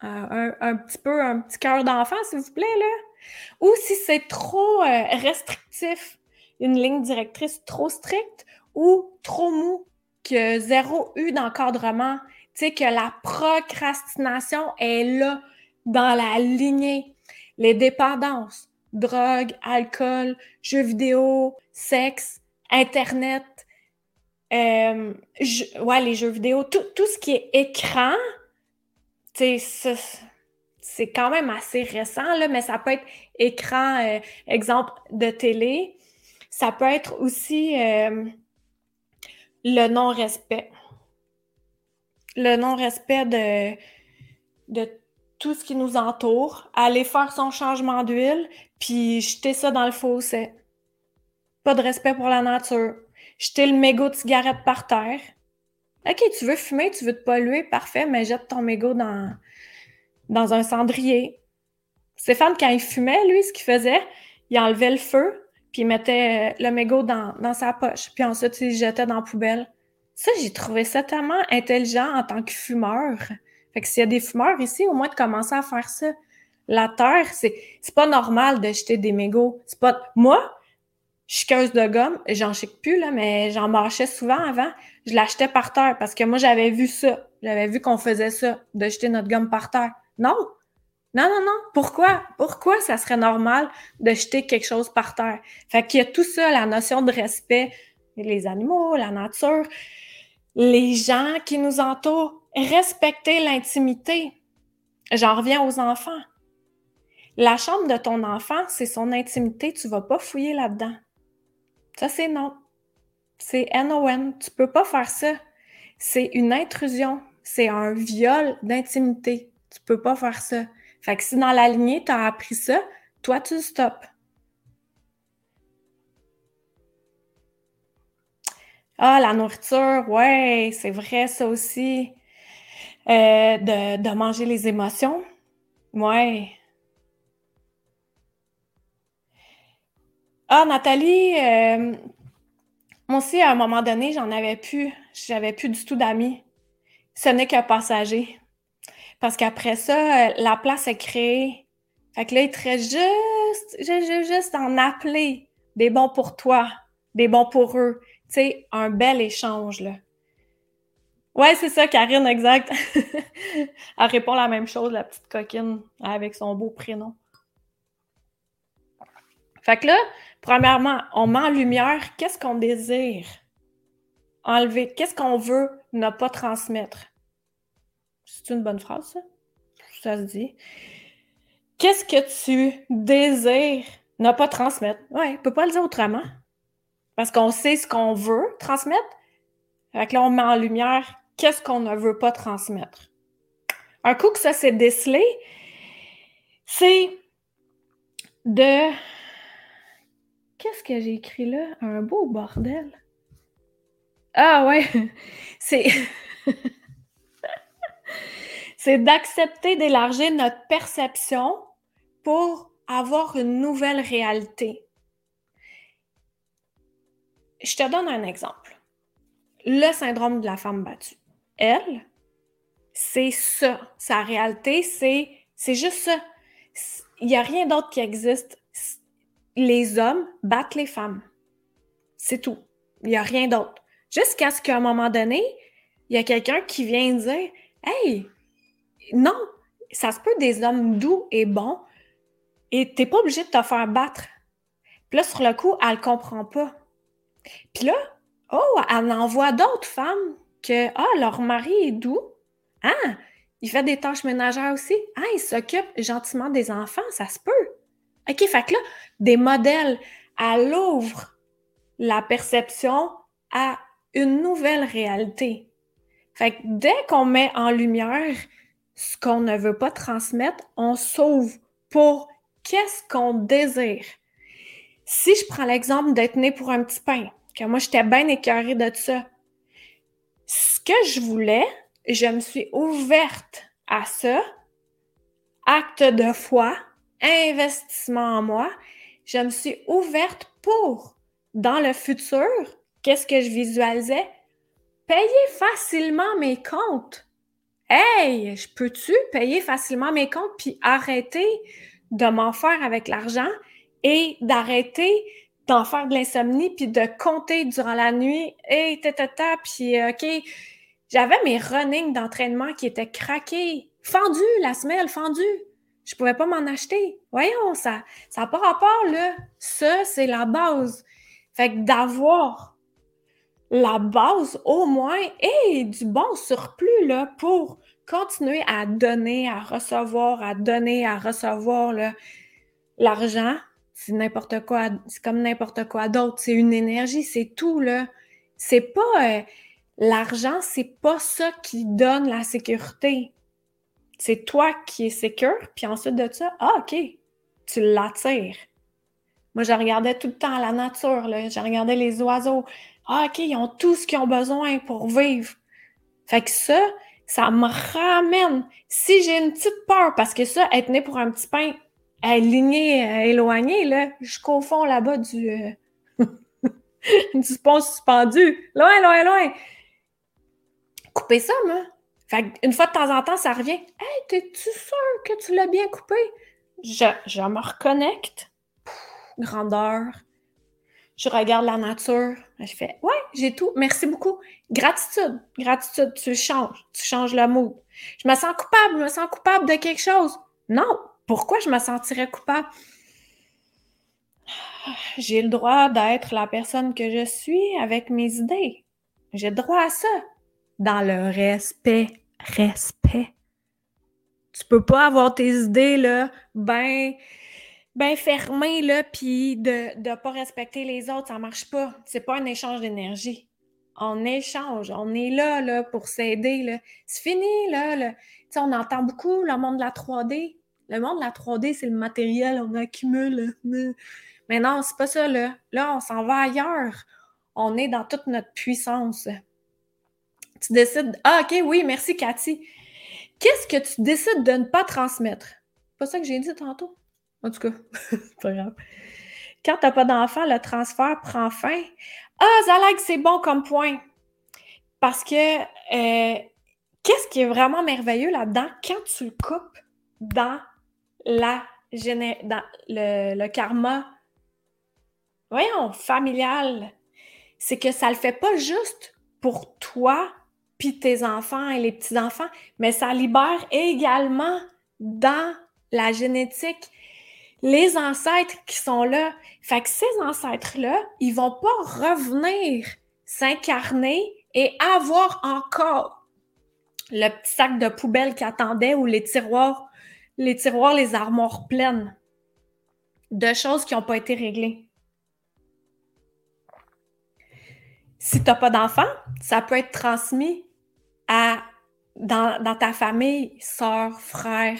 Euh, un, petit peu, un petit cœur d'enfant, s'il vous plaît, là. Ou si c'est trop euh, restrictif, une ligne directrice trop stricte, ou trop mou, que zéro eu d'encadrement, tu sais, que la procrastination est là dans la lignée. Les dépendances, drogue, alcool, jeux vidéo, sexe, Internet, euh, ouais, les jeux vidéo, tout, tout, ce qui est écran, c'est quand même assez récent, là, mais ça peut être écran, euh, exemple de télé. Ça peut être aussi euh, le non-respect. Le non-respect de, tout ce qui nous entoure. Aller faire son changement d'huile, puis jeter ça dans le fossé. Pas de respect pour la nature. Jeter le mégot de cigarette par terre. OK, tu veux fumer, tu veux te polluer, parfait, mais jette ton mégot dans, dans un cendrier. Stéphane, quand il fumait, lui, ce qu'il faisait, il enlevait le feu, puis il mettait le mégot dans, sa poche, puis ensuite il jetait dans la poubelle. Ça, j'ai trouvé ça tellement intelligent en tant que fumeur. Fait que s'il y a des fumeurs ici, au moins de commencer à faire ça. La terre, c'est, c'est pas normal de jeter des mégots. C'est pas, moi, chiqueuse de gomme, j'en chique plus, là, mais j'en marchais souvent avant. Je l'achetais par terre parce que moi, j'avais vu ça. J'avais vu qu'on faisait ça, de jeter notre gomme par terre. Non, non, non, non. Pourquoi? Pourquoi ça serait normal de jeter quelque chose par terre? Fait qu'il y a tout ça, la notion de respect, les animaux, la nature, les gens qui nous entourent, respecter l'intimité. J'en reviens aux enfants. La chambre de ton enfant, c'est son intimité, tu vas pas fouiller là-dedans. Ça, c'est non. C'est NON. Tu peux pas faire ça. C'est une intrusion. C'est un viol d'intimité. Tu peux pas faire ça. Fait que si dans la lignée, tu as appris ça, toi, tu stops. Ah, la nourriture, ouais, c'est vrai, ça aussi. Euh, de, manger les émotions. Ouais. Ah, Nathalie, euh, moi aussi, à un moment donné, j'en avais plus. J'avais plus du tout d'amis. Ce n'est qu'un passager. Parce qu'après ça, euh, la place est créée. Fait que là, il te reste juste, juste, juste en appeler des bons pour toi, des bons pour eux. Sais, un bel échange, là. Ouais, c'est ça, Karine, exact. Elle répond la même chose, la petite coquine, avec son beau prénom. Fait que là, premièrement, on met en lumière qu'est-ce qu'on désire? Enlever, qu'est-ce qu'on veut ne pas transmettre? C'est une bonne phrase, ça? Ça se dit. Qu'est-ce que tu désires ne pas transmettre? Ouais, ne peut pas le dire autrement. Parce qu'on sait ce qu'on veut transmettre. Fait que là, on met en lumière qu'est-ce qu'on ne veut pas transmettre. Un coup que ça s'est décelé, c'est de. Qu'est-ce que j'ai écrit là? Un beau bordel. Ah ouais, c'est... c'est d'accepter d'élargir notre perception pour avoir une nouvelle réalité. Je te donne un exemple. Le syndrome de la femme battue. Elle, c'est ça. Sa réalité, c'est, c'est juste ça. Il n'y a rien d'autre qui existe. Les hommes battent les femmes. C'est tout. Il n'y a rien d'autre. Jusqu'à ce qu'à un moment donné, il y a quelqu'un qui vient dire Hey, non, ça se peut des hommes doux et bons et t'es pas obligé de te faire battre. Puis là, sur le coup, elle comprend pas. Puis là, oh, elle en voit d'autres femmes que, ah, leur mari est doux. Ah, il fait des tâches ménagères aussi. Ah, il s'occupe gentiment des enfants, ça se peut. OK, fait que là, des modèles, elle ouvre la perception à une nouvelle réalité. Fait que dès qu'on met en lumière ce qu'on ne veut pas transmettre, on s'ouvre pour qu'est-ce qu'on désire. Si je prends l'exemple d'être né pour un petit pain, que moi j'étais bien écœurée de ça, ce que je voulais, je me suis ouverte à ça, acte de foi, investissement en moi, je me suis ouverte pour, dans le futur, qu'est-ce que je visualisais? Payer facilement mes comptes. Hey, je peux-tu payer facilement mes comptes puis arrêter de m'en faire avec l'argent? Et d'arrêter d'en faire de l'insomnie puis de compter durant la nuit et ta puis euh, OK, j'avais mes runnings d'entraînement qui étaient craqués, fendus, la semelle fendue. Je pouvais pas m'en acheter. Voyons, ça ça n'a pas rapport là. Ça, c'est la base. Fait que d'avoir la base au moins et du bon surplus là pour continuer à donner, à recevoir, à donner, à recevoir l'argent, c'est n'importe quoi, c'est comme n'importe quoi d'autre, c'est une énergie, c'est tout là. C'est pas euh, l'argent, c'est pas ça qui donne la sécurité. C'est toi qui es sécure, puis ensuite de ça, ah OK, tu l'attires. Moi, je regardais tout le temps la nature, là. je regardais les oiseaux. Ah, OK, ils ont tout ce qu'ils ont besoin pour vivre. Fait que ça, ça me ramène. Si j'ai une petite peur, parce que ça, être né pour un petit pain, aligné, euh, éloigné, là, jusqu'au fond là-bas du, euh, du pont suspendu. Loin, loin, loin. Couper ça, moi. Fait une fois de temps en temps, ça revient. Hey, t'es-tu sûr que tu l'as bien coupé? Je, je me reconnecte. grandeur, je regarde la nature, je fais Ouais, j'ai tout, merci beaucoup. Gratitude, gratitude, tu changes, tu changes le mood. Je me sens coupable, je me sens coupable de quelque chose. Non, pourquoi je me sentirais coupable? J'ai le droit d'être la personne que je suis avec mes idées. J'ai le droit à ça. Dans le respect, respect. Tu peux pas avoir tes idées, là, ben ben fermé, là, de ne pas respecter les autres, ça marche pas. C'est pas un échange d'énergie. On échange, on est là, pour s'aider. C'est fini, là. là. on entend beaucoup le monde de la 3D. Le monde de la 3D, c'est le matériel, on accumule. Mais non, c'est pas ça, là. Là, on s'en va ailleurs. On est dans toute notre puissance. Tu décides, ah, OK, oui, merci, Cathy. Qu'est-ce que tu décides de ne pas transmettre? pas ça que j'ai dit tantôt. En tout cas, c'est pas grave. Quand tu n'as pas d'enfant, le transfert prend fin. Ah, Zalag, c'est bon comme point. Parce que euh, qu'est-ce qui est vraiment merveilleux là-dedans? Quand tu le coupes dans, la, le, le karma, voyons, familial, c'est que ça le fait pas juste pour toi puis tes enfants et les petits-enfants, mais ça libère également dans la génétique les ancêtres qui sont là. Fait que ces ancêtres-là, ils vont pas revenir s'incarner et avoir encore le petit sac de poubelle qui attendait ou les tiroirs, les tiroirs, les armoires pleines de choses qui n'ont pas été réglées. Si tu n'as pas d'enfant, ça peut être transmis à, dans, ta famille, soeur, frère,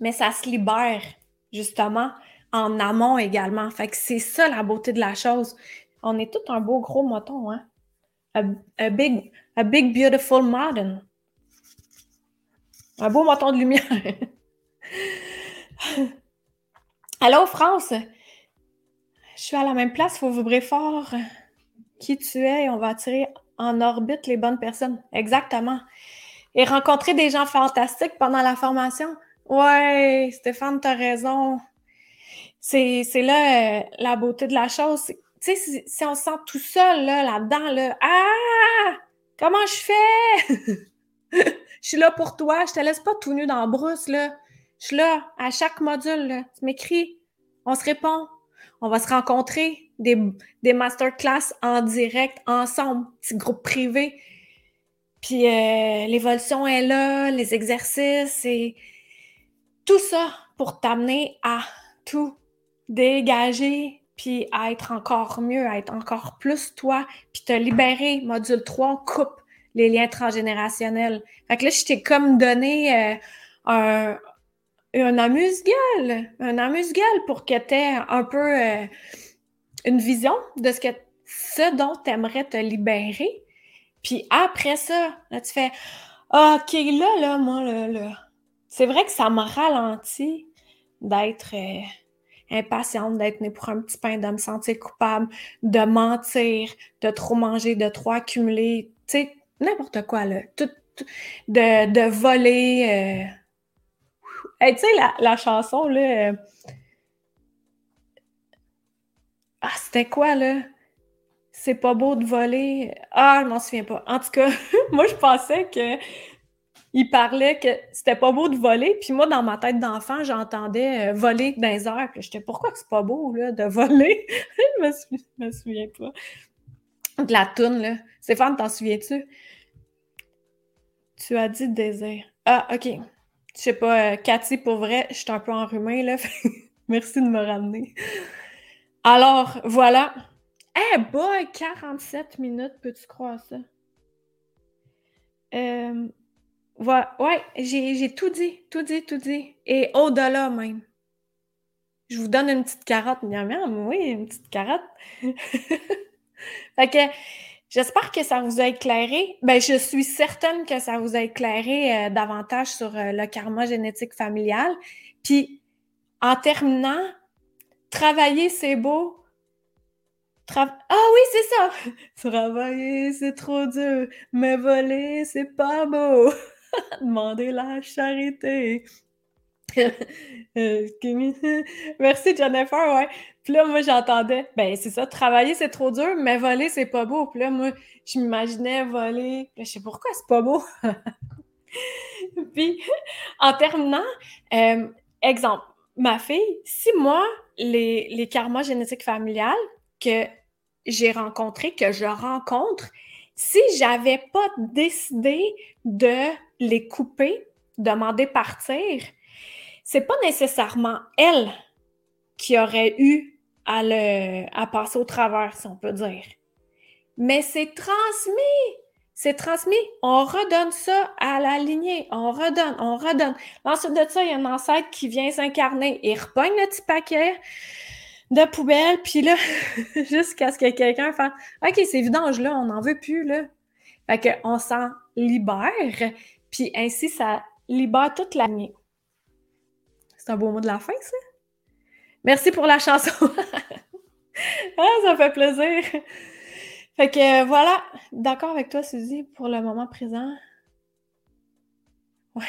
mais ça se libère justement, en amont également. Fait que c'est ça la beauté de la chose. On est tout un beau gros moton, hein? a, big, a big, beautiful mountain. Un beau moton de lumière. Allô, France? Je suis à la même place, il faut vibrer fort. Qui tu es et on va attirer en orbite les bonnes personnes. Exactement. Et rencontrer des gens fantastiques pendant la formation. Ouais, Stéphane, tu as raison. C'est là euh, la beauté de la chose. Tu sais, si, on se sent tout seul là, là-dedans, là, ah! Comment je fais? je suis là pour toi, je te laisse pas tout nu dans la brousse, là. Je suis là à chaque module, là. Tu m'écris, on se répond, on va se rencontrer, des, des masterclass en direct, ensemble, petit groupe privé. Puis euh, l'évolution est là, les exercices et tout ça pour t'amener à tout dégager, puis à être encore mieux, à être encore plus toi, puis te libérer. Module 3, coupe les liens transgénérationnels. Fait que là, je t'ai comme donné euh, un, un amuse-gueule, un amuse-gueule pour que tu aies un peu euh, une vision de ce, que, ce dont tu aimerais te libérer. Puis après ça, là, tu fais OK, là, là, moi, là, là. C'est vrai que ça me ralentit d'être. Euh, impatiente d'être née pour un petit pain, de me sentir coupable, de mentir, de trop manger, de trop accumuler, tu sais, n'importe quoi, là. Tout, de, voler. Euh... tu sais, la, la, chanson, là. Euh... Ah, c'était quoi, là? C'est pas beau de voler. Ah, je m'en souviens pas. En tout cas, moi, je pensais que il parlait que c'était pas beau de voler. Puis moi, dans ma tête d'enfant, j'entendais euh, voler dans les airs. Puis j'étais, pourquoi c'est pas beau là, de voler? je me, me souviens pas. De la toune, là. Stéphane, t'en souviens-tu? Tu as dit désir. Ah, OK. Je sais pas, euh, Cathy, pour vrai, je suis un peu enrhumée, là. Merci de me ramener. Alors, voilà. Eh boy, 47 minutes, peux-tu croire ça? Euh, Ouais, j'ai tout dit, tout dit, tout dit. Et au-delà même. Je vous donne une petite carotte, miam, oui, une petite carotte. fait que j'espère que ça vous a éclairé. Ben, je suis certaine que ça vous a éclairé euh, davantage sur euh, le karma génétique familial. Puis, en terminant, travailler, c'est beau. ah oui, c'est ça! Travailler, c'est trop dur, mais voler, c'est pas beau. Demander la charité. Euh, Merci Jennifer, ouais. Puis là, moi, j'entendais, ben c'est ça, travailler c'est trop dur, mais voler c'est pas beau. Puis là, moi, je m'imaginais voler. je sais pourquoi c'est pas beau? Puis, en terminant, euh, exemple, ma fille, si moi, les, les karmas génétiques familiales que j'ai rencontrés, que je rencontre, si j'avais pas décidé de les couper, demander partir, c'est pas nécessairement elle qui aurait eu à, le, à passer au travers, si on peut dire. Mais c'est transmis. C'est transmis. On redonne ça à la lignée. On redonne, on redonne. Ensuite de ça, il y a un ancêtre qui vient s'incarner. Il repogne le petit paquet de poubelle, puis là, jusqu'à ce que quelqu'un fasse OK, c'est vidange là, on n'en veut plus, là. Fait qu'on s'en libère, puis ainsi, ça libère toute la nuit. C'est un beau mot de la fin, ça? Merci pour la chanson. ah, ça fait plaisir. Fait que voilà, d'accord avec toi, Suzy, pour le moment présent. Ouais.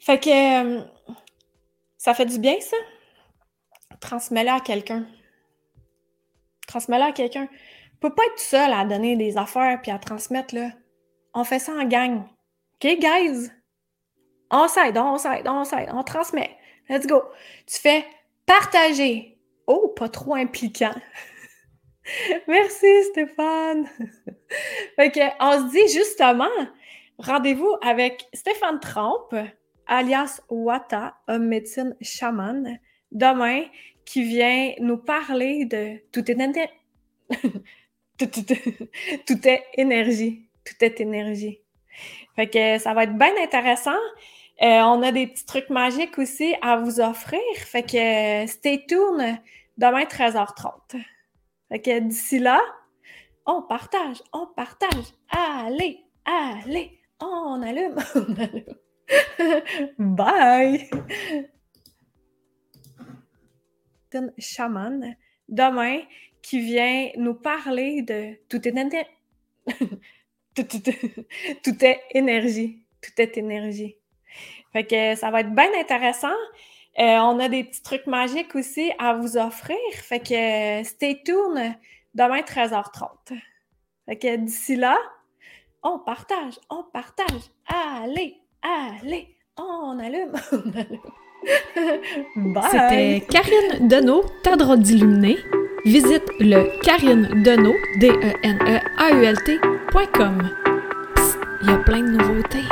Fait que euh, ça fait du bien, ça? Transmets-le à quelqu'un. Transmets-le à quelqu'un. Tu peux pas être seul à donner des affaires puis à transmettre, là. On fait ça en gang. OK, guys? On s'aide, on s'aide, on s'aide, on transmet. Let's go. Tu fais partager. Oh, pas trop impliquant. Merci Stéphane. que, on se dit justement, rendez-vous avec Stéphane Trompe, alias Wata, homme médecine chaman, demain, qui vient nous parler de tout est, tout est énergie. Tout est énergie. Fait que ça va être bien intéressant. Euh, on a des petits trucs magiques aussi à vous offrir. Fait que stay tuned demain 13h30. Fait que d'ici là, on partage, on partage. Allez, allez, on allume, on allume. Bye! Chaman, demain, qui vient nous parler de tout est, tout, tout est énergie. Tout est énergie. Fait que ça va être bien intéressant. Euh, on a des petits trucs magiques aussi à vous offrir. Fait que euh, stay tuned demain 13h30. Fait que d'ici là, on partage, on partage. Allez, allez, on allume, on! C'était Karine Deneau, ta droite d'illuminé. Visite le Karine Deneau, D-E-N-E-A-U-L-T.com. Il y a plein de nouveautés.